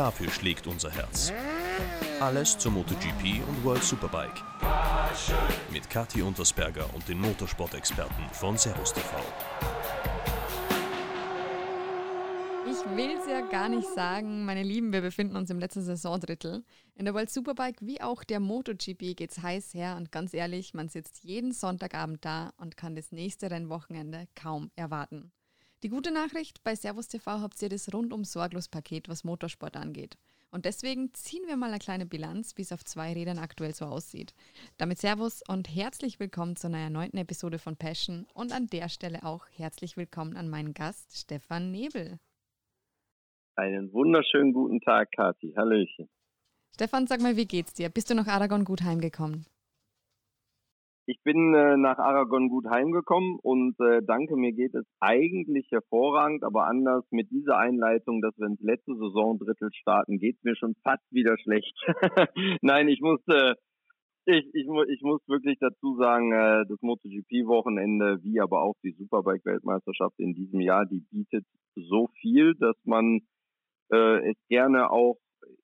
Dafür schlägt unser Herz. Alles zur MotoGP und World Superbike. Mit Kathi Untersberger und den Motorsport-Experten von Servus TV. Ich will es ja gar nicht sagen, meine Lieben, wir befinden uns im letzten Saisondrittel. In der World Superbike wie auch der MotoGP geht es heiß her und ganz ehrlich, man sitzt jeden Sonntagabend da und kann das nächste Rennwochenende kaum erwarten. Die gute Nachricht, bei Servus TV habt ihr das rundum sorglos Paket, was Motorsport angeht. Und deswegen ziehen wir mal eine kleine Bilanz, wie es auf zwei Rädern aktuell so aussieht. Damit Servus und herzlich willkommen zu einer erneuten Episode von Passion und an der Stelle auch herzlich willkommen an meinen Gast Stefan Nebel. Einen wunderschönen guten Tag, Kathi. Hallöchen. Stefan, sag mal, wie geht's dir? Bist du nach Aragon gut heimgekommen? Ich bin äh, nach Aragon gut heimgekommen und äh, danke, mir geht es eigentlich hervorragend, aber anders mit dieser Einleitung, dass wir ins letzte Saisondrittel starten, geht es mir schon fast wieder schlecht. Nein, ich musste, ich, ich, ich muss wirklich dazu sagen, äh, das MotoGP-Wochenende, wie aber auch die Superbike-Weltmeisterschaft in diesem Jahr, die bietet so viel, dass man äh, es gerne auch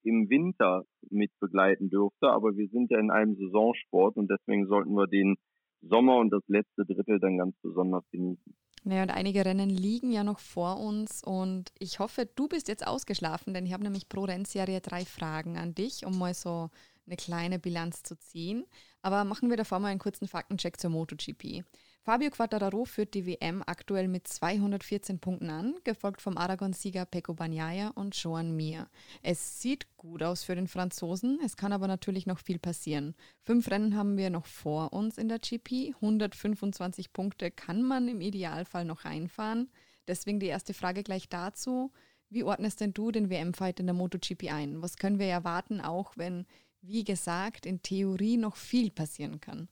im Winter mit begleiten dürfte. Aber wir sind ja in einem Saisonsport und deswegen sollten wir den Sommer und das letzte Drittel dann ganz besonders genießen. Naja, und einige Rennen liegen ja noch vor uns und ich hoffe, du bist jetzt ausgeschlafen, denn ich habe nämlich pro Rennserie drei Fragen an dich, um mal so eine kleine Bilanz zu ziehen. Aber machen wir davor mal einen kurzen Faktencheck zur MotoGP. Fabio Quattararo führt die WM aktuell mit 214 Punkten an, gefolgt vom Aragon-Sieger Pecco Bagnaia und Joan Mir. Es sieht gut aus für den Franzosen, es kann aber natürlich noch viel passieren. Fünf Rennen haben wir noch vor uns in der GP, 125 Punkte kann man im Idealfall noch reinfahren. Deswegen die erste Frage gleich dazu. Wie ordnest denn du den WM-Fight in der MotoGP ein? Was können wir erwarten, auch wenn, wie gesagt, in Theorie noch viel passieren kann?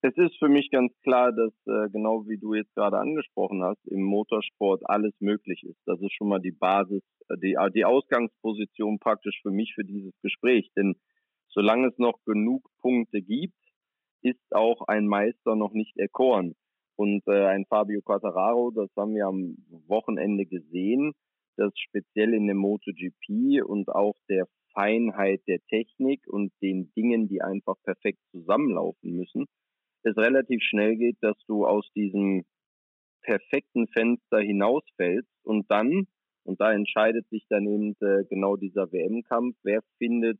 Es ist für mich ganz klar, dass äh, genau wie du jetzt gerade angesprochen hast, im Motorsport alles möglich ist. Das ist schon mal die Basis, äh, die, äh, die Ausgangsposition praktisch für mich für dieses Gespräch. Denn solange es noch genug Punkte gibt, ist auch ein Meister noch nicht erkoren. Und äh, ein Fabio Quattararo, das haben wir am Wochenende gesehen, dass speziell in dem MotoGP und auch der Feinheit der Technik und den Dingen, die einfach perfekt zusammenlaufen müssen, es relativ schnell geht, dass du aus diesem perfekten Fenster hinausfällst und dann, und da entscheidet sich dann eben äh, genau dieser WM-Kampf, wer findet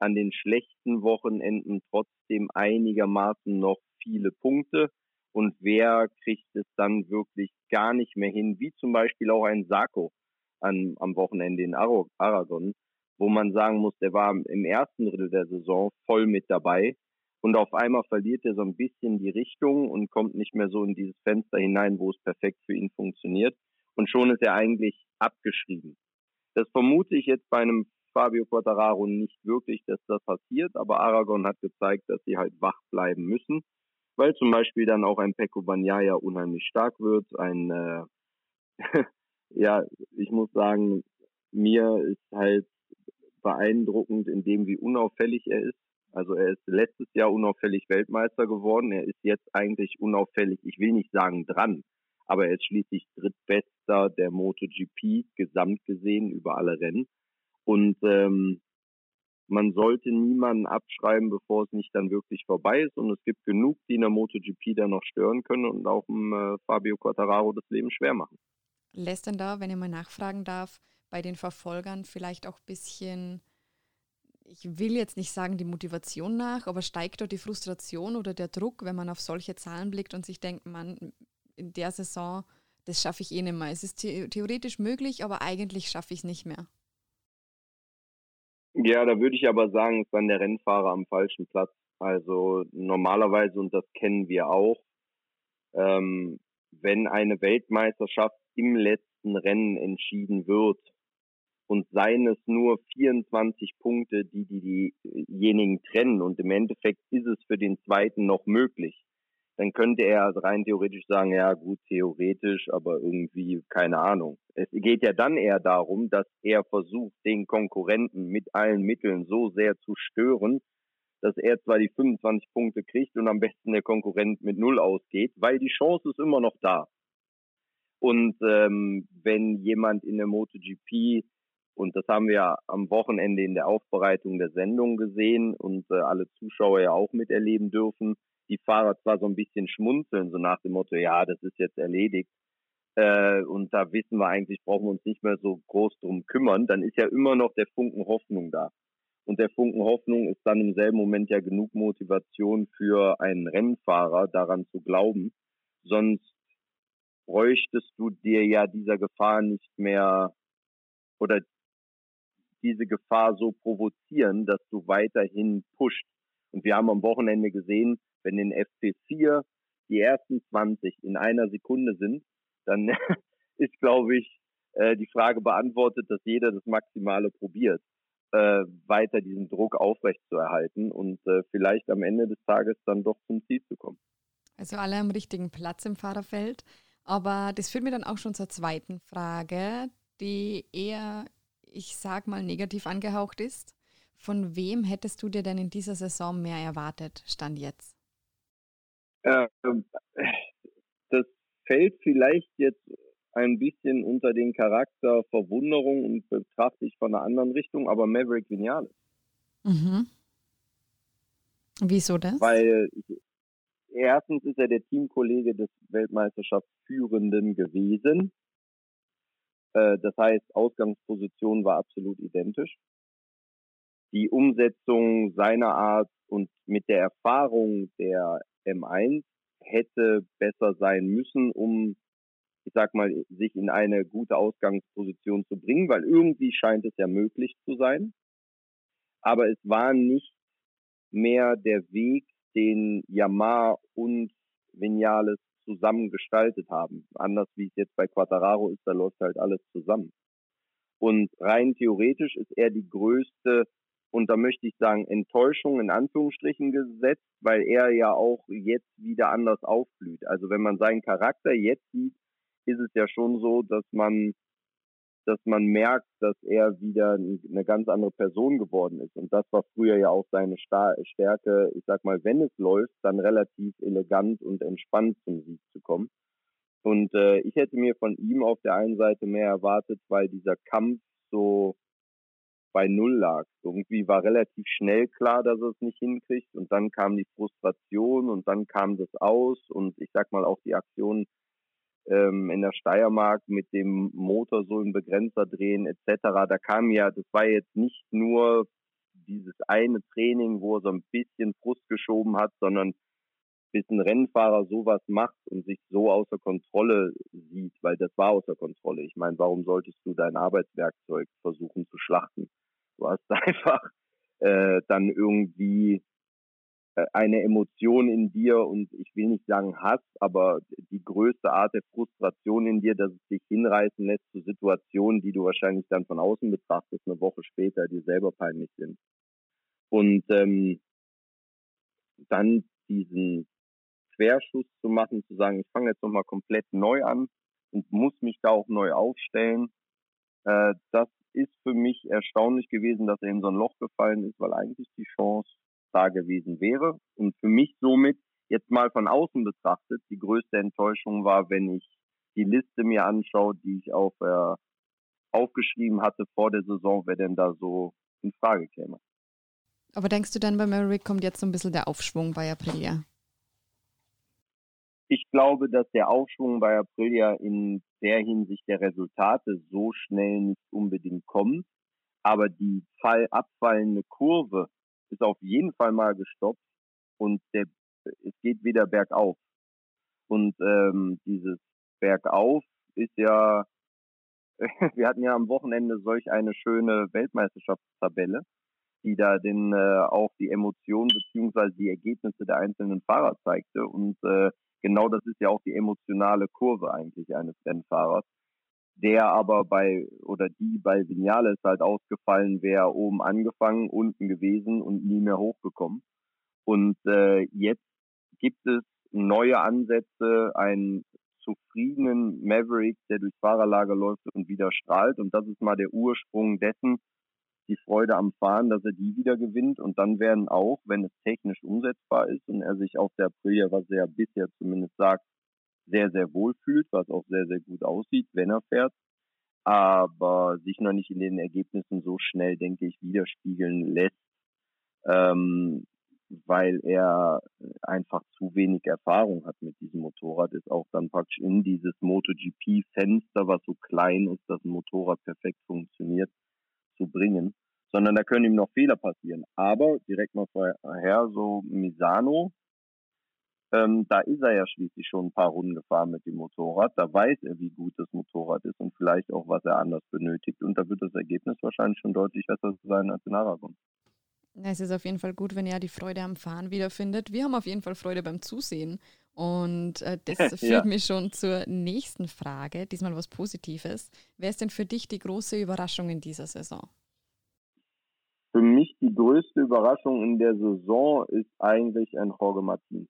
an den schlechten Wochenenden trotzdem einigermaßen noch viele Punkte und wer kriegt es dann wirklich gar nicht mehr hin, wie zum Beispiel auch ein Sako an, am Wochenende in Aragon, wo man sagen muss, der war im ersten Drittel der Saison voll mit dabei und auf einmal verliert er so ein bisschen die Richtung und kommt nicht mehr so in dieses Fenster hinein, wo es perfekt für ihn funktioniert. Und schon ist er eigentlich abgeschrieben. Das vermute ich jetzt bei einem Fabio Quattararo nicht wirklich, dass das passiert, aber Aragon hat gezeigt, dass sie halt wach bleiben müssen, weil zum Beispiel dann auch ein Pecco Bagnaia unheimlich stark wird. Ein, äh, ja, ich muss sagen, mir ist halt beeindruckend in dem, wie unauffällig er ist. Also er ist letztes Jahr unauffällig Weltmeister geworden. Er ist jetzt eigentlich unauffällig, ich will nicht sagen dran, aber er ist schließlich drittbester der MotoGP gesamt gesehen über alle Rennen. Und ähm, man sollte niemanden abschreiben, bevor es nicht dann wirklich vorbei ist. Und es gibt genug, die in der MotoGP dann noch stören können und auch dem äh, Fabio Quattararo das Leben schwer machen. Lässt denn da, wenn ich mal nachfragen darf, bei den Verfolgern vielleicht auch ein bisschen ich will jetzt nicht sagen die Motivation nach, aber steigt dort die Frustration oder der Druck, wenn man auf solche Zahlen blickt und sich denkt, man, in der Saison, das schaffe ich eh nicht mehr. Es ist the theoretisch möglich, aber eigentlich schaffe ich es nicht mehr. Ja, da würde ich aber sagen, ist dann der Rennfahrer am falschen Platz. Also normalerweise, und das kennen wir auch, ähm, wenn eine Weltmeisterschaft im letzten Rennen entschieden wird, und seien es nur 24 Punkte, die, die diejenigen trennen und im Endeffekt ist es für den zweiten noch möglich, dann könnte er rein theoretisch sagen, ja gut, theoretisch, aber irgendwie keine Ahnung. Es geht ja dann eher darum, dass er versucht, den Konkurrenten mit allen Mitteln so sehr zu stören, dass er zwar die 25 Punkte kriegt und am besten der Konkurrent mit Null ausgeht, weil die Chance ist immer noch da. Und ähm, wenn jemand in der MotoGP, und das haben wir ja am Wochenende in der Aufbereitung der Sendung gesehen und äh, alle Zuschauer ja auch miterleben dürfen, die Fahrer zwar so ein bisschen schmunzeln, so nach dem Motto, ja, das ist jetzt erledigt. Äh, und da wissen wir eigentlich, brauchen wir uns nicht mehr so groß drum kümmern, dann ist ja immer noch der Funken Hoffnung da. Und der Funken Hoffnung ist dann im selben Moment ja genug Motivation für einen Rennfahrer, daran zu glauben. Sonst bräuchtest du dir ja dieser Gefahr nicht mehr oder diese Gefahr so provozieren, dass du weiterhin pusht. Und wir haben am Wochenende gesehen, wenn in FP4 die ersten 20 in einer Sekunde sind, dann ist, glaube ich, äh, die Frage beantwortet, dass jeder das Maximale probiert, äh, weiter diesen Druck aufrechtzuerhalten und äh, vielleicht am Ende des Tages dann doch zum Ziel zu kommen. Also alle am richtigen Platz im Fahrerfeld. Aber das führt mir dann auch schon zur zweiten Frage, die eher, ich sag mal, negativ angehaucht ist. Von wem hättest du dir denn in dieser Saison mehr erwartet, Stand jetzt? Ähm, das fällt vielleicht jetzt ein bisschen unter den Charakter Verwunderung und betrachte ich von einer anderen Richtung, aber Maverick Vinales. Mhm. Wieso das? Weil erstens ist er der Teamkollege des Weltmeisterschaftsführenden gewesen. Äh, das heißt, Ausgangsposition war absolut identisch. Die Umsetzung seiner Art und mit der Erfahrung der M1 hätte besser sein müssen, um, ich sag mal, sich in eine gute Ausgangsposition zu bringen, weil irgendwie scheint es ja möglich zu sein. Aber es war nicht mehr der Weg, den Yamaha und Vinales zusammen gestaltet haben. Anders wie es jetzt bei Quattararo ist, da läuft halt alles zusammen. Und rein theoretisch ist er die größte, und da möchte ich sagen, Enttäuschung in Anführungsstrichen gesetzt, weil er ja auch jetzt wieder anders aufblüht. Also wenn man seinen Charakter jetzt sieht, ist es ja schon so, dass man dass man merkt, dass er wieder eine ganz andere Person geworden ist. Und das war früher ja auch seine Stärke, ich sag mal, wenn es läuft, dann relativ elegant und entspannt zum Sieg zu kommen. Und äh, ich hätte mir von ihm auf der einen Seite mehr erwartet, weil dieser Kampf so bei Null lag. Irgendwie war relativ schnell klar, dass er es nicht hinkriegt. Und dann kam die Frustration und dann kam das aus. Und ich sag mal auch die Aktion ähm, in der Steiermark mit dem Motor so im Begrenzer drehen etc. Da kam ja, das war jetzt nicht nur dieses eine Training, wo er so ein bisschen Frust geschoben hat, sondern bis ein Rennfahrer sowas macht und sich so außer Kontrolle sieht, weil das war außer Kontrolle. Ich meine, warum solltest du dein Arbeitswerkzeug versuchen zu schlachten? Du hast einfach äh, dann irgendwie eine Emotion in dir und ich will nicht sagen Hass, aber die größte Art der Frustration in dir, dass es dich hinreißen lässt zu Situationen, die du wahrscheinlich dann von außen betrachtest, eine Woche später, die selber peinlich sind. Und ähm, dann diesen Querschuss zu machen, zu sagen, ich fange jetzt nochmal komplett neu an und muss mich da auch neu aufstellen, äh, das ist für mich erstaunlich gewesen, dass er in so ein Loch gefallen ist, weil eigentlich die Chance da gewesen wäre. Und für mich somit jetzt mal von außen betrachtet, die größte Enttäuschung war, wenn ich die Liste mir anschaue, die ich auf, äh, aufgeschrieben hatte vor der Saison, wer denn da so in Frage käme. Aber denkst du denn, bei Maverick kommt jetzt so ein bisschen der Aufschwung bei Aprilia? Ich glaube, dass der Aufschwung bei Aprilia in der Hinsicht der Resultate so schnell nicht unbedingt kommt. Aber die fall abfallende Kurve ist auf jeden Fall mal gestoppt und der, es geht wieder bergauf. Und ähm, dieses Bergauf ist ja, wir hatten ja am Wochenende solch eine schöne Weltmeisterschaftstabelle, die da den äh, auch die Emotionen beziehungsweise die Ergebnisse der einzelnen Fahrer zeigte. Und äh, genau das ist ja auch die emotionale Kurve eigentlich eines Rennfahrers der aber bei oder die bei Vinales halt ausgefallen wäre, oben angefangen, unten gewesen und nie mehr hochgekommen. Und äh, jetzt gibt es neue Ansätze, einen zufriedenen Maverick, der durchs Fahrerlager läuft und wieder strahlt. Und das ist mal der Ursprung dessen, die Freude am Fahren, dass er die wieder gewinnt. Und dann werden auch, wenn es technisch umsetzbar ist und er sich auf der Aprilia, was er ja bisher zumindest sagt, sehr, sehr wohl fühlt, was auch sehr, sehr gut aussieht, wenn er fährt, aber sich noch nicht in den Ergebnissen so schnell, denke ich, widerspiegeln lässt, ähm, weil er einfach zu wenig Erfahrung hat mit diesem Motorrad, ist auch dann praktisch in dieses MotoGP-Fenster, was so klein ist, dass ein Motorrad perfekt funktioniert, zu bringen. Sondern da können ihm noch Fehler passieren. Aber direkt mal vorher, so Misano, ähm, da ist er ja schließlich schon ein paar Runden gefahren mit dem Motorrad. Da weiß er, wie gut das Motorrad ist und vielleicht auch, was er anders benötigt. Und da wird das Ergebnis wahrscheinlich schon deutlich besser sein als in Aragon. Es ist auf jeden Fall gut, wenn er die Freude am Fahren wiederfindet. Wir haben auf jeden Fall Freude beim Zusehen. Und äh, das führt ja. mich schon zur nächsten Frage, diesmal was Positives. Wer ist denn für dich die große Überraschung in dieser Saison? Für mich die größte Überraschung in der Saison ist eigentlich ein Jorge Martin.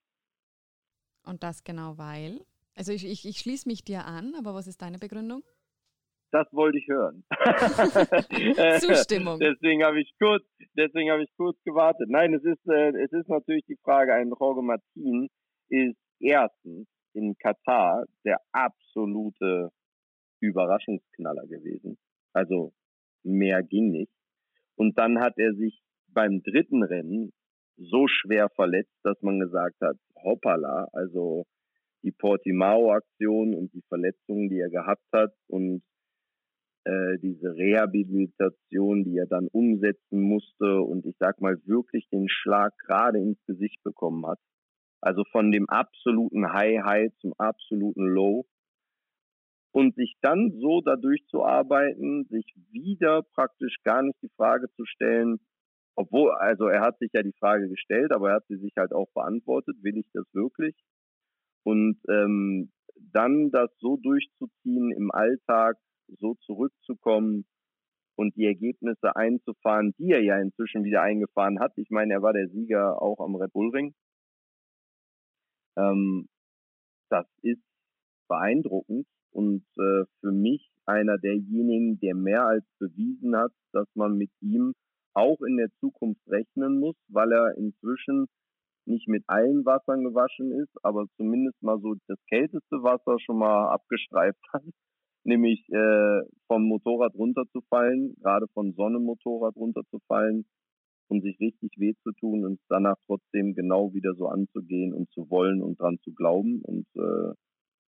Und das genau weil? Also ich, ich, ich schließe mich dir an, aber was ist deine Begründung? das wollte ich hören. Zustimmung. deswegen habe ich kurz, deswegen habe ich kurz gewartet. Nein, es ist, äh, es ist natürlich die Frage, ein Jorge Martin ist erstens in Katar der absolute Überraschungsknaller gewesen. Also mehr ging nicht. Und dann hat er sich beim dritten Rennen so schwer verletzt, dass man gesagt hat, hoppala, also die Portimao-Aktion und die Verletzungen, die er gehabt hat und äh, diese Rehabilitation, die er dann umsetzen musste und ich sag mal wirklich den Schlag gerade ins Gesicht bekommen hat. Also von dem absoluten High High zum absoluten Low. Und sich dann so dadurch zu arbeiten, sich wieder praktisch gar nicht die Frage zu stellen, obwohl, also er hat sich ja die Frage gestellt, aber er hat sie sich halt auch beantwortet, will ich das wirklich? Und ähm, dann das so durchzuziehen im Alltag, so zurückzukommen und die Ergebnisse einzufahren, die er ja inzwischen wieder eingefahren hat. Ich meine, er war der Sieger auch am Red Bull Ring. Ähm, das ist beeindruckend und äh, für mich einer derjenigen, der mehr als bewiesen hat, dass man mit ihm auch in der Zukunft rechnen muss, weil er inzwischen nicht mit allen Wassern gewaschen ist, aber zumindest mal so das kälteste Wasser schon mal abgestreift hat nämlich äh, vom Motorrad runterzufallen, gerade von Sonnenmotorrad runterzufallen und sich richtig weh zu tun und danach trotzdem genau wieder so anzugehen und zu wollen und dran zu glauben. Und äh,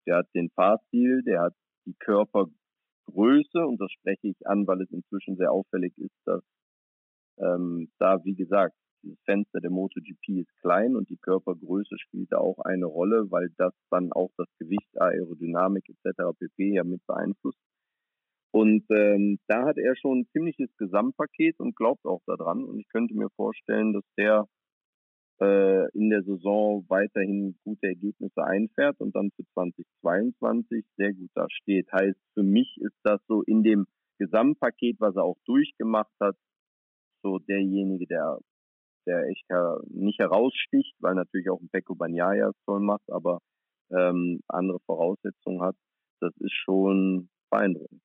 der hat den Fahrstil, der hat die Körpergröße und das spreche ich an, weil es inzwischen sehr auffällig ist, dass ähm, da, wie gesagt, dieses Fenster der MotoGP ist klein und die Körpergröße spielt da auch eine Rolle, weil das dann auch das Gewicht, Aerodynamik etc. pp. ja mit beeinflusst. Und ähm, da hat er schon ein ziemliches Gesamtpaket und glaubt auch daran. Und ich könnte mir vorstellen, dass der äh, in der Saison weiterhin gute Ergebnisse einfährt und dann für 2022 sehr gut da steht. Heißt, für mich ist das so in dem Gesamtpaket, was er auch durchgemacht hat, so derjenige, der der echt nicht heraussticht, weil natürlich auch ein Pecco Bagnaia es toll macht, aber ähm, andere Voraussetzungen hat. Das ist schon beeindruckend.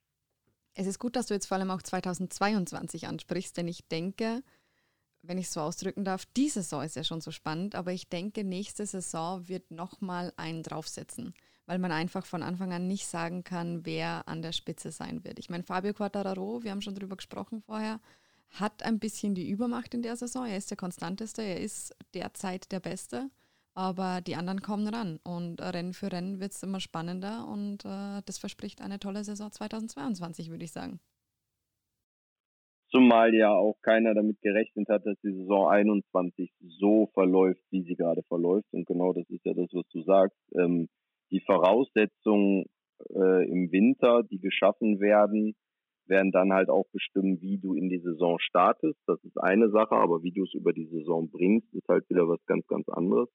Es ist gut, dass du jetzt vor allem auch 2022 ansprichst, denn ich denke, wenn ich es so ausdrücken darf, diese Saison ist ja schon so spannend, aber ich denke, nächste Saison wird nochmal einen draufsetzen, weil man einfach von Anfang an nicht sagen kann, wer an der Spitze sein wird. Ich meine, Fabio Quattararo, wir haben schon drüber gesprochen vorher, hat ein bisschen die Übermacht in der Saison. Er ist der konstanteste, er ist derzeit der Beste, aber die anderen kommen ran. Und Rennen für Rennen wird es immer spannender und äh, das verspricht eine tolle Saison 2022, würde ich sagen. Zumal ja auch keiner damit gerechnet hat, dass die Saison 21 so verläuft, wie sie gerade verläuft. Und genau das ist ja das, was du sagst. Ähm, die Voraussetzungen äh, im Winter, die geschaffen werden, werden dann halt auch bestimmen, wie du in die Saison startest. Das ist eine Sache, aber wie du es über die Saison bringst, ist halt wieder was ganz, ganz anderes.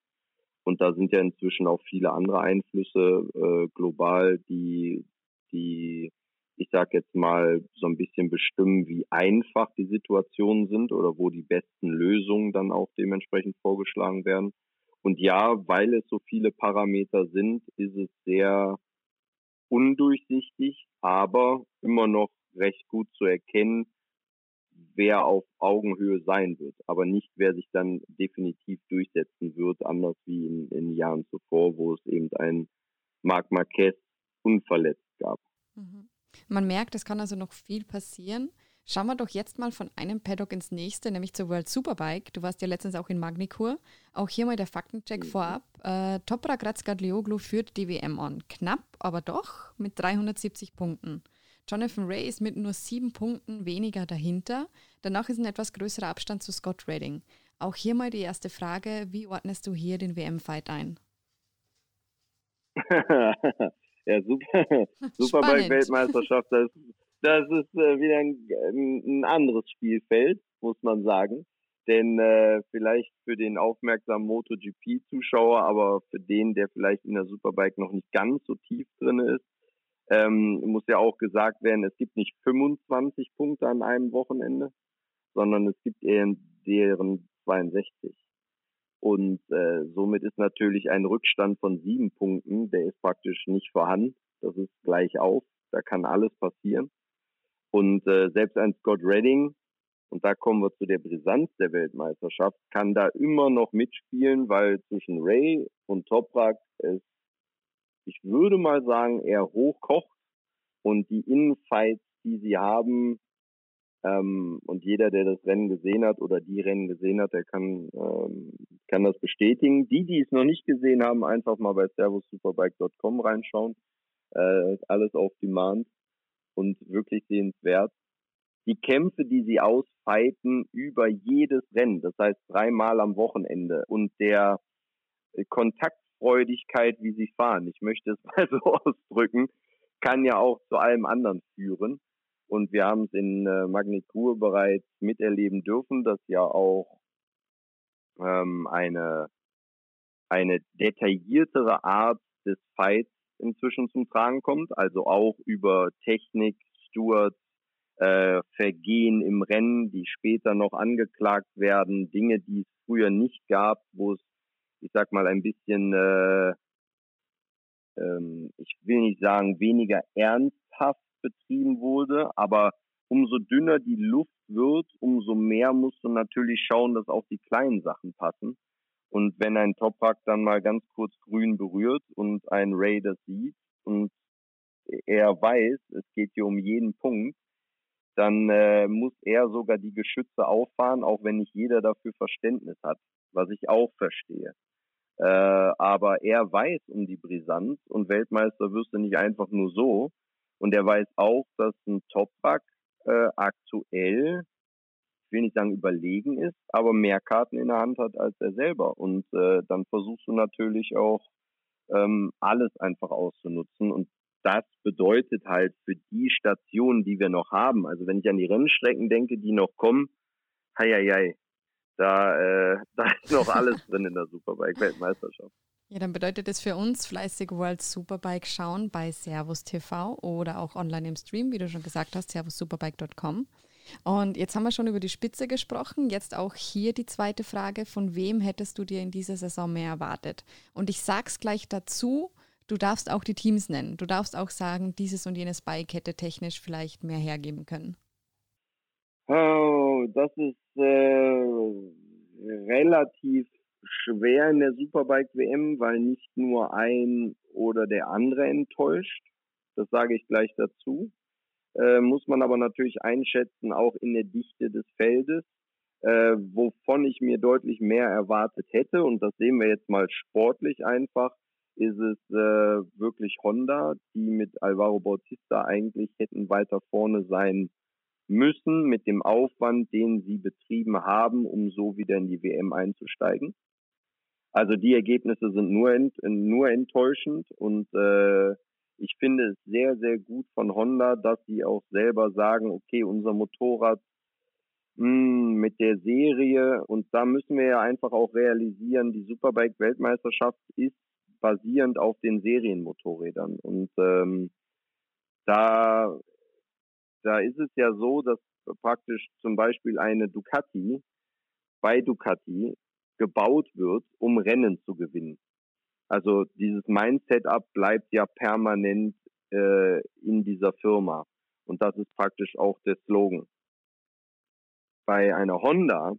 Und da sind ja inzwischen auch viele andere Einflüsse äh, global, die, die, ich sag jetzt mal, so ein bisschen bestimmen, wie einfach die Situationen sind oder wo die besten Lösungen dann auch dementsprechend vorgeschlagen werden. Und ja, weil es so viele Parameter sind, ist es sehr undurchsichtig, aber immer noch recht gut zu erkennen, wer auf Augenhöhe sein wird, aber nicht, wer sich dann definitiv durchsetzen wird, anders wie in, in Jahren zuvor, wo es eben ein Marc Marquez unverletzt gab. Mhm. Man merkt, es kann also noch viel passieren. Schauen wir doch jetzt mal von einem Paddock ins nächste, nämlich zur World Superbike. Du warst ja letztens auch in Magnikur. Auch hier mal der Faktencheck mhm. vorab. Äh, Toprak Razgatlioglu führt die WM an. Knapp, aber doch mit 370 Punkten. Jonathan Ray ist mit nur sieben Punkten weniger dahinter. Danach ist ein etwas größerer Abstand zu Scott Redding. Auch hier mal die erste Frage: Wie ordnest du hier den WM-Fight ein? ja, super. Superbike-Weltmeisterschaft, das, das ist äh, wieder ein, ein, anderes Spielfeld, muss man sagen. Denn äh, vielleicht für den aufmerksamen MotoGP-Zuschauer, aber für den, der vielleicht in der Superbike noch nicht ganz so tief drin ist, muss ja auch gesagt werden, es gibt nicht 25 Punkte an einem Wochenende, sondern es gibt eher deren 62. Und äh, somit ist natürlich ein Rückstand von sieben Punkten, der ist praktisch nicht vorhanden. Das ist gleich auf. Da kann alles passieren. Und äh, selbst ein Scott Redding, und da kommen wir zu der Brisanz der Weltmeisterschaft, kann da immer noch mitspielen, weil zwischen Ray und Toprak es, ich würde mal sagen, eher hochkocht. Und die Innenfights, die sie haben, ähm, und jeder, der das Rennen gesehen hat oder die Rennen gesehen hat, der kann, ähm, kann das bestätigen. Die, die es noch nicht gesehen haben, einfach mal bei servosuperbike.com reinschauen. Äh, alles auf Demand und wirklich sehenswert. Die Kämpfe, die sie ausfeiten über jedes Rennen, das heißt dreimal am Wochenende und der Kontaktfreudigkeit, wie sie fahren, ich möchte es mal so ausdrücken, kann ja auch zu allem anderen führen. Und wir haben es in äh, Magnitur bereits miterleben dürfen, dass ja auch ähm, eine, eine detailliertere Art des Fights inzwischen zum Tragen kommt, also auch über Technik, Stewards, äh, Vergehen im Rennen, die später noch angeklagt werden, Dinge, die es früher nicht gab, wo es, ich sag mal, ein bisschen, äh, ähm, ich will nicht sagen, weniger ernsthaft betrieben wurde, aber umso dünner die Luft wird, umso mehr musst du natürlich schauen, dass auch die kleinen Sachen passen. Und wenn ein Toprak dann mal ganz kurz grün berührt und ein Ray das sieht und er weiß, es geht hier um jeden Punkt, dann äh, muss er sogar die Geschütze auffahren, auch wenn nicht jeder dafür Verständnis hat, was ich auch verstehe. Äh, aber er weiß um die Brisanz und Weltmeister wirst du nicht einfach nur so, und er weiß auch, dass ein Toprak äh, aktuell, ich will nicht sagen überlegen ist, aber mehr Karten in der Hand hat als er selber. Und äh, dann versuchst du natürlich auch ähm, alles einfach auszunutzen. Und das bedeutet halt für die Stationen, die wir noch haben, also wenn ich an die Rennstrecken denke, die noch kommen, hei, hei, hei da, äh, da ist noch alles drin in der Superbike-Weltmeisterschaft. Ja, dann bedeutet es für uns fleißig World Superbike schauen bei Servus TV oder auch online im Stream, wie du schon gesagt hast, servussuperbike.com. Und jetzt haben wir schon über die Spitze gesprochen. Jetzt auch hier die zweite Frage: Von wem hättest du dir in dieser Saison mehr erwartet? Und ich sag's gleich dazu: Du darfst auch die Teams nennen. Du darfst auch sagen, dieses und jenes Bike hätte technisch vielleicht mehr hergeben können. Oh, das ist relativ schwer in der Superbike WM, weil nicht nur ein oder der andere enttäuscht. Das sage ich gleich dazu. Äh, muss man aber natürlich einschätzen, auch in der Dichte des Feldes, äh, wovon ich mir deutlich mehr erwartet hätte. Und das sehen wir jetzt mal sportlich einfach. Ist es äh, wirklich Honda, die mit Alvaro Bautista eigentlich hätten weiter vorne sein müssen mit dem Aufwand, den sie betrieben haben, um so wieder in die WM einzusteigen. Also die Ergebnisse sind nur, ent, nur enttäuschend und äh, ich finde es sehr, sehr gut von Honda, dass sie auch selber sagen, okay, unser Motorrad mh, hm, mit der Serie und da müssen wir ja einfach auch realisieren, die Superbike-Weltmeisterschaft ist basierend auf den Serienmotorrädern und ähm, da, da ist es ja so, dass praktisch zum Beispiel eine Ducati bei Ducati gebaut wird, um Rennen zu gewinnen. Also dieses Mindset-up bleibt ja permanent äh, in dieser Firma. Und das ist praktisch auch der Slogan. Bei einer Honda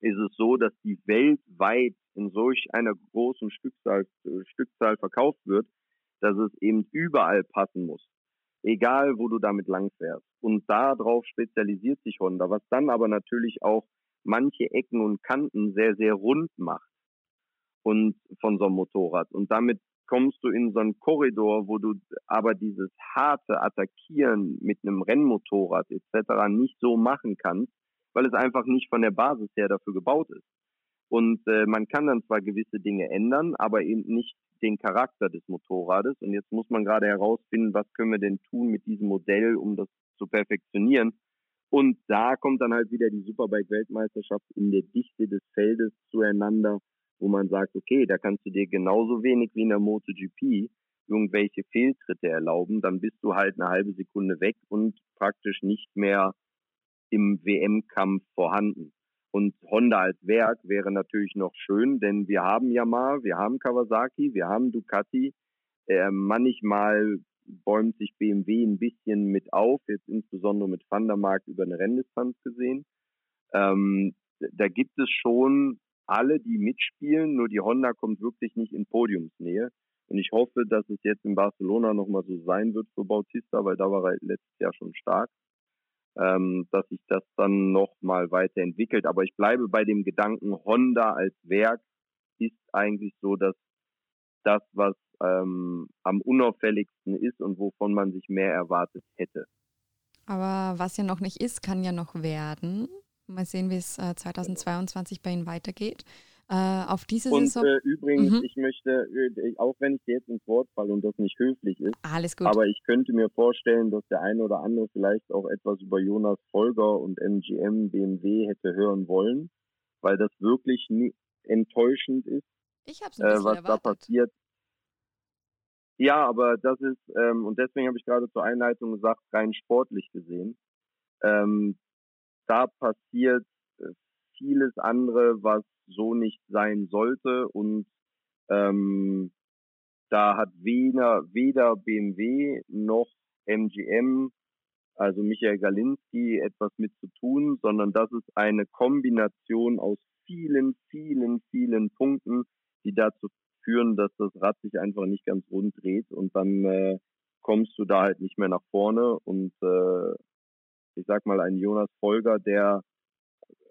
ist es so, dass die weltweit in solch einer großen Stückzahl, Stückzahl verkauft wird, dass es eben überall passen muss. Egal, wo du damit langfährst. Und darauf spezialisiert sich Honda, was dann aber natürlich auch manche Ecken und Kanten sehr, sehr rund macht. Und von so einem Motorrad. Und damit kommst du in so einen Korridor, wo du aber dieses harte Attackieren mit einem Rennmotorrad etc. nicht so machen kannst, weil es einfach nicht von der Basis her dafür gebaut ist. Und äh, man kann dann zwar gewisse Dinge ändern, aber eben nicht den Charakter des Motorrades. Und jetzt muss man gerade herausfinden, was können wir denn tun mit diesem Modell, um das zu perfektionieren. Und da kommt dann halt wieder die Superbike-Weltmeisterschaft in der Dichte des Feldes zueinander, wo man sagt, okay, da kannst du dir genauso wenig wie in der MotoGP irgendwelche Fehltritte erlauben, dann bist du halt eine halbe Sekunde weg und praktisch nicht mehr im WM-Kampf vorhanden. Und Honda als Werk wäre natürlich noch schön, denn wir haben Yamaha, wir haben Kawasaki, wir haben Ducati. Äh, manchmal bäumt sich BMW ein bisschen mit auf, jetzt insbesondere mit Vandermark über eine Renndistanz gesehen. Ähm, da gibt es schon alle, die mitspielen, nur die Honda kommt wirklich nicht in Podiumsnähe. Und ich hoffe, dass es jetzt in Barcelona nochmal so sein wird für Bautista, weil da war er letztes Jahr schon stark, ähm, dass sich das dann nochmal weiterentwickelt. Aber ich bleibe bei dem Gedanken, Honda als Werk ist eigentlich so, dass das, was ähm, am unauffälligsten ist und wovon man sich mehr erwartet hätte. Aber was ja noch nicht ist, kann ja noch werden. Mal sehen, wie es äh, 2022 bei Ihnen weitergeht. Äh, auf diese und, Saison. Äh, übrigens, mhm. ich möchte, äh, auch wenn ich jetzt ins Wort falle und das nicht höflich ist, Alles gut. aber ich könnte mir vorstellen, dass der eine oder andere vielleicht auch etwas über Jonas Folger und MGM BMW hätte hören wollen, weil das wirklich nie enttäuschend ist, ich hab's ein äh, was erwartet. da passiert. Ja, aber das ist, ähm, und deswegen habe ich gerade zur Einleitung gesagt, rein sportlich gesehen, ähm, da passiert vieles andere, was so nicht sein sollte. Und ähm, da hat weder, weder BMW noch MGM, also Michael Galinski, etwas mit zu tun, sondern das ist eine Kombination aus vielen, vielen, vielen Punkten, die dazu führen, dass das Rad sich einfach nicht ganz rund dreht. Und dann äh, kommst du da halt nicht mehr nach vorne. Und äh, ich sag mal, ein Jonas Folger, der,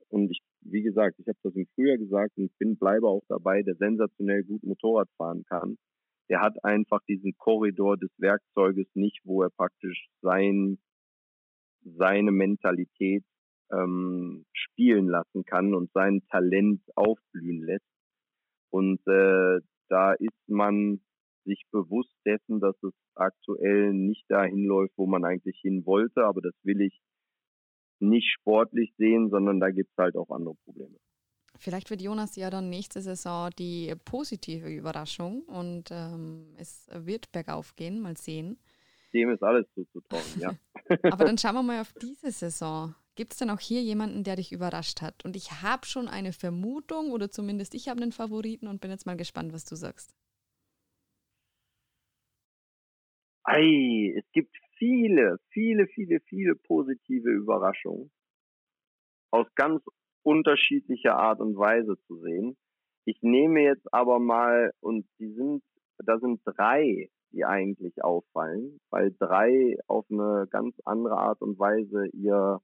und ich, wie gesagt, ich habe das im Frühjahr gesagt und bin, bleibe auch dabei, der sensationell gut Motorrad fahren kann. Der hat einfach diesen Korridor des Werkzeuges nicht, wo er praktisch sein, seine Mentalität ähm, spielen lassen kann und sein Talent aufblühen lässt. Und äh, da ist man sich bewusst dessen, dass es aktuell nicht dahin läuft, wo man eigentlich hin wollte, aber das will ich nicht sportlich sehen, sondern da gibt es halt auch andere Probleme. Vielleicht wird Jonas ja dann nächste Saison die positive Überraschung und ähm, es wird bergauf gehen, mal sehen. Dem ist alles zuzutrauen, ja. Aber dann schauen wir mal auf diese Saison. Gibt es denn auch hier jemanden, der dich überrascht hat? Und ich habe schon eine Vermutung oder zumindest ich habe einen Favoriten und bin jetzt mal gespannt, was du sagst. Ei, es gibt viele, viele, viele, viele positive Überraschungen aus ganz unterschiedlicher Art und Weise zu sehen. Ich nehme jetzt aber mal, und die sind, da sind drei, die eigentlich auffallen, weil drei auf eine ganz andere Art und Weise ihr,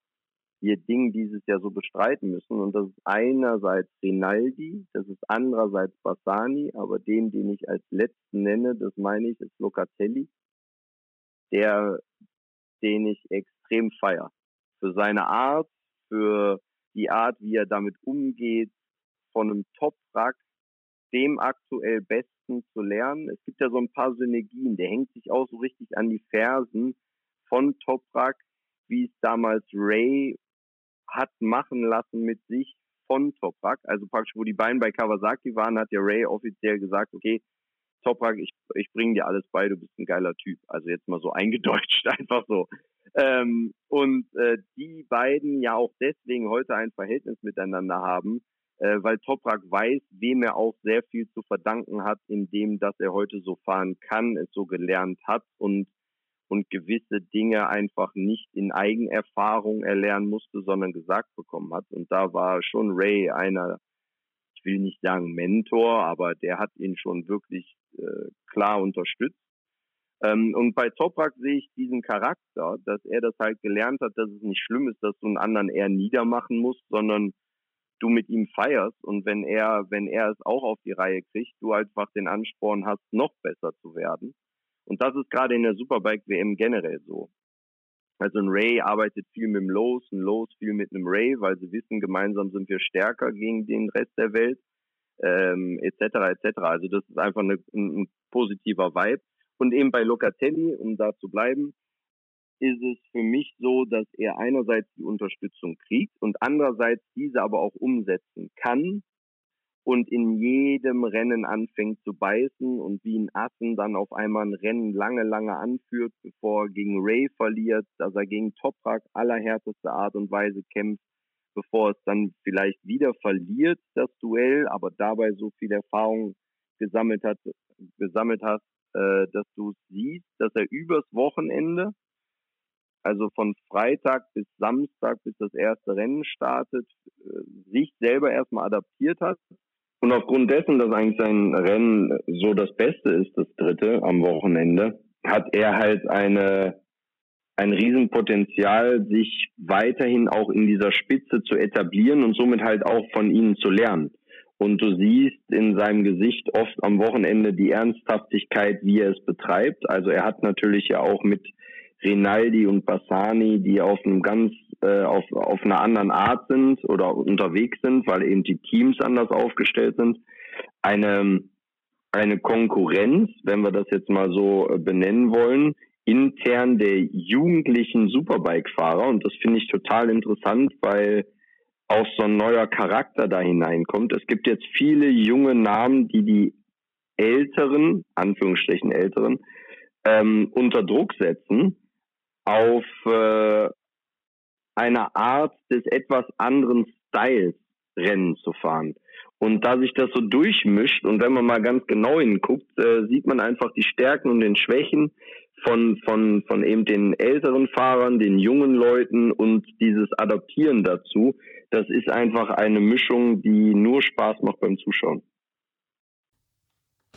ihr Ding dieses Jahr so bestreiten müssen. Und das ist einerseits Rinaldi, das ist andererseits Bassani, aber den, den ich als letzten nenne, das meine ich, ist Locatelli der, den ich extrem feier. Für seine Art, für die Art, wie er damit umgeht, von einem Top-Rack dem aktuell Besten zu lernen. Es gibt ja so ein paar Synergien. Der hängt sich auch so richtig an die Fersen von Toprak, wie es damals Ray hat machen lassen mit sich von Toprak. Also praktisch, wo die beiden bei Kawasaki waren, hat ja Ray offiziell gesagt, okay, Toprak, ich, ich bringe dir alles bei, du bist ein geiler Typ. Also jetzt mal so eingedeutscht, einfach so. Ähm, und äh, die beiden ja auch deswegen heute ein Verhältnis miteinander haben, äh, weil Toprak weiß, wem er auch sehr viel zu verdanken hat, indem dass er heute so fahren kann, es so gelernt hat und und gewisse Dinge einfach nicht in Eigenerfahrung erlernen musste, sondern gesagt bekommen hat. Und da war schon Ray einer, ich will nicht sagen Mentor, aber der hat ihn schon wirklich äh, klar unterstützt. Ähm, und bei Toprak sehe ich diesen Charakter, dass er das halt gelernt hat, dass es nicht schlimm ist, dass du einen anderen eher niedermachen musst, sondern du mit ihm feierst und wenn er, wenn er es auch auf die Reihe kriegt, du einfach den Ansporn hast, noch besser zu werden. Und das ist gerade in der Superbike WM generell so. Also ein Ray arbeitet viel mit dem Los, ein Los viel mit einem Ray, weil sie wissen, gemeinsam sind wir stärker gegen den Rest der Welt, ähm, etc. etc. Also das ist einfach eine, ein, ein positiver Vibe. Und eben bei Locatelli, um da zu bleiben, ist es für mich so, dass er einerseits die Unterstützung kriegt und andererseits diese aber auch umsetzen kann und in jedem Rennen anfängt zu beißen und wie ein Assen dann auf einmal ein Rennen lange, lange anführt, bevor er gegen Ray verliert, dass er gegen Toprak allerhärteste Art und Weise kämpft, bevor es dann vielleicht wieder verliert, das Duell, aber dabei so viel Erfahrung gesammelt hat, gesammelt hat, äh, dass du siehst, dass er übers Wochenende also von Freitag bis Samstag, bis das erste Rennen startet, äh, sich selber erstmal adaptiert hat. Und aufgrund dessen, dass eigentlich sein Rennen so das Beste ist, das dritte am Wochenende, hat er halt eine, ein Riesenpotenzial, sich weiterhin auch in dieser Spitze zu etablieren und somit halt auch von ihnen zu lernen. Und du siehst in seinem Gesicht oft am Wochenende die Ernsthaftigkeit, wie er es betreibt. Also er hat natürlich ja auch mit Rinaldi und Bassani, die auf einem ganz äh, auf, auf einer anderen Art sind oder unterwegs sind, weil eben die Teams anders aufgestellt sind, eine eine Konkurrenz, wenn wir das jetzt mal so äh, benennen wollen, intern der jugendlichen Superbike-Fahrer. Und das finde ich total interessant, weil auch so ein neuer Charakter da hineinkommt. Es gibt jetzt viele junge Namen, die die Älteren, Anführungsstrichen Älteren, ähm, unter Druck setzen auf äh, einer Art des etwas anderen Styles Rennen zu fahren. Und da sich das so durchmischt und wenn man mal ganz genau hinguckt, äh, sieht man einfach die Stärken und den Schwächen von, von, von eben den älteren Fahrern, den jungen Leuten und dieses Adaptieren dazu. Das ist einfach eine Mischung, die nur Spaß macht beim Zuschauen.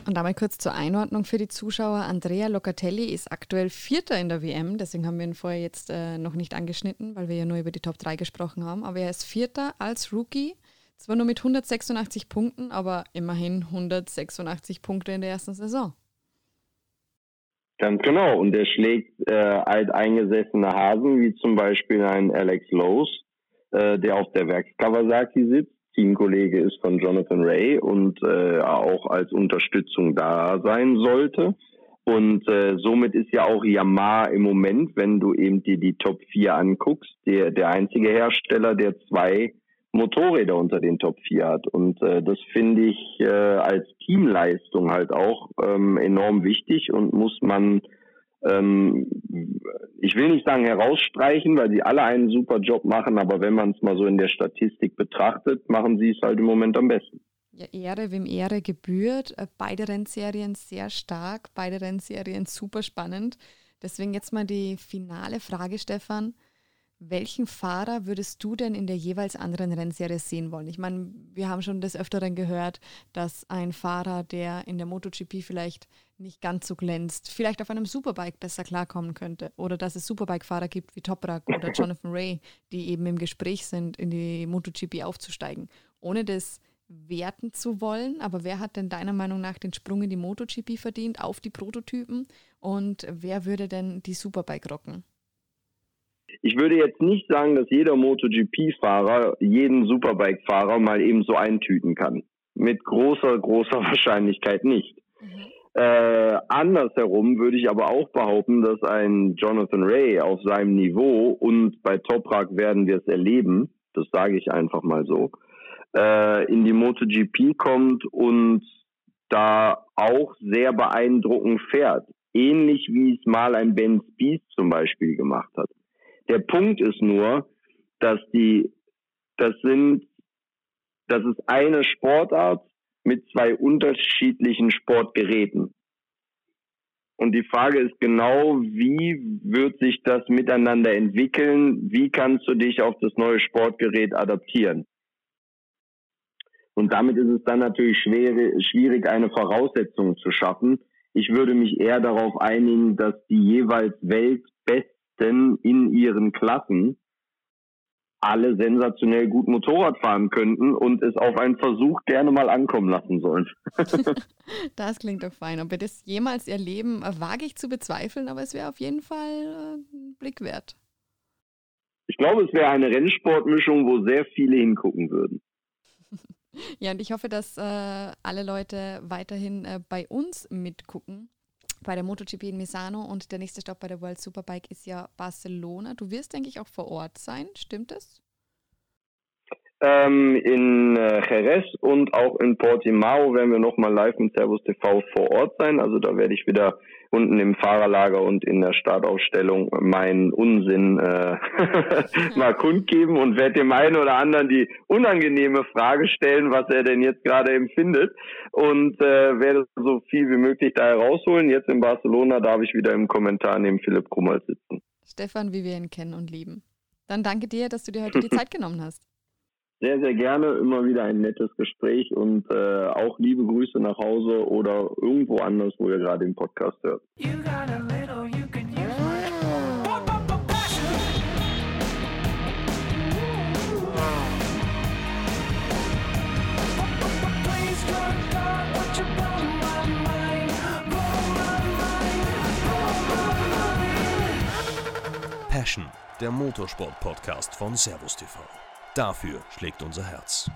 Und einmal kurz zur Einordnung für die Zuschauer. Andrea Locatelli ist aktuell Vierter in der WM, deswegen haben wir ihn vorher jetzt äh, noch nicht angeschnitten, weil wir ja nur über die Top 3 gesprochen haben. Aber er ist Vierter als Rookie, zwar nur mit 186 Punkten, aber immerhin 186 Punkte in der ersten Saison. Ganz genau. Und er schlägt äh, alteingesessene Hasen, wie zum Beispiel ein Alex Lowe's, äh, der auf der Werks Kawasaki sitzt Teamkollege ist von Jonathan Ray und äh, auch als Unterstützung da sein sollte. Und äh, somit ist ja auch Yamaha im Moment, wenn du eben dir die Top 4 anguckst, der, der einzige Hersteller, der zwei Motorräder unter den Top 4 hat. Und äh, das finde ich äh, als Teamleistung halt auch ähm, enorm wichtig und muss man ähm, ich will nicht sagen herausstreichen, weil sie alle einen super Job machen, aber wenn man es mal so in der Statistik betrachtet, machen sie es halt im Moment am besten. Ja, Ehre, wem Ehre gebührt. Äh, beide Rennserien sehr stark, beide Rennserien super spannend. Deswegen jetzt mal die finale Frage, Stefan. Welchen Fahrer würdest du denn in der jeweils anderen Rennserie sehen wollen? Ich meine, wir haben schon des Öfteren gehört, dass ein Fahrer, der in der MotoGP vielleicht nicht ganz so glänzt, vielleicht auf einem Superbike besser klarkommen könnte. Oder dass es Superbike-Fahrer gibt wie Toprak oder Jonathan Ray, die eben im Gespräch sind, in die MotoGP aufzusteigen. Ohne das werten zu wollen, aber wer hat denn deiner Meinung nach den Sprung in die MotoGP verdient auf die Prototypen und wer würde denn die Superbike rocken? Ich würde jetzt nicht sagen, dass jeder MotoGP-Fahrer jeden Superbike-Fahrer mal eben so eintüten kann. Mit großer, großer Wahrscheinlichkeit nicht. Mhm. Äh, andersherum würde ich aber auch behaupten, dass ein Jonathan Ray auf seinem Niveau und bei Toprak werden wir es erleben, das sage ich einfach mal so, äh, in die MotoGP kommt und da auch sehr beeindruckend fährt. Ähnlich wie es mal ein Ben Spies zum Beispiel gemacht hat. Der Punkt ist nur, dass die, das sind, das ist eine Sportart mit zwei unterschiedlichen Sportgeräten. Und die Frage ist genau, wie wird sich das miteinander entwickeln? Wie kannst du dich auf das neue Sportgerät adaptieren? Und damit ist es dann natürlich schwer, schwierig, eine Voraussetzung zu schaffen. Ich würde mich eher darauf einigen, dass die jeweils Weltbesten in ihren Klassen alle sensationell gut Motorrad fahren könnten und es auf einen Versuch gerne mal ankommen lassen sollen. das klingt doch fein. Ob wir das jemals erleben, wage ich zu bezweifeln, aber es wäre auf jeden Fall äh, ein Blick wert. Ich glaube, es wäre eine Rennsportmischung, wo sehr viele hingucken würden. Ja, und ich hoffe, dass äh, alle Leute weiterhin äh, bei uns mitgucken bei der MotoGP in Misano und der nächste Stopp bei der World Superbike ist ja Barcelona. Du wirst, denke ich, auch vor Ort sein, stimmt es? Ähm, in äh, Jerez und auch in Portimao werden wir nochmal live mit Servus TV vor Ort sein. Also da werde ich wieder unten im Fahrerlager und in der Startaufstellung meinen Unsinn äh, mal kundgeben und werde dem einen oder anderen die unangenehme Frage stellen, was er denn jetzt gerade empfindet und äh, werde so viel wie möglich da herausholen. Jetzt in Barcelona darf ich wieder im Kommentar neben Philipp Krummel sitzen. Stefan, wie wir ihn kennen und lieben. Dann danke dir, dass du dir heute die Zeit genommen hast. Sehr, sehr gerne. Immer wieder ein nettes Gespräch und äh, auch liebe Grüße nach Hause oder irgendwo anders, wo ihr gerade den Podcast hört. Passion, der Motorsport-Podcast von Servus TV. Dafür schlägt unser Herz.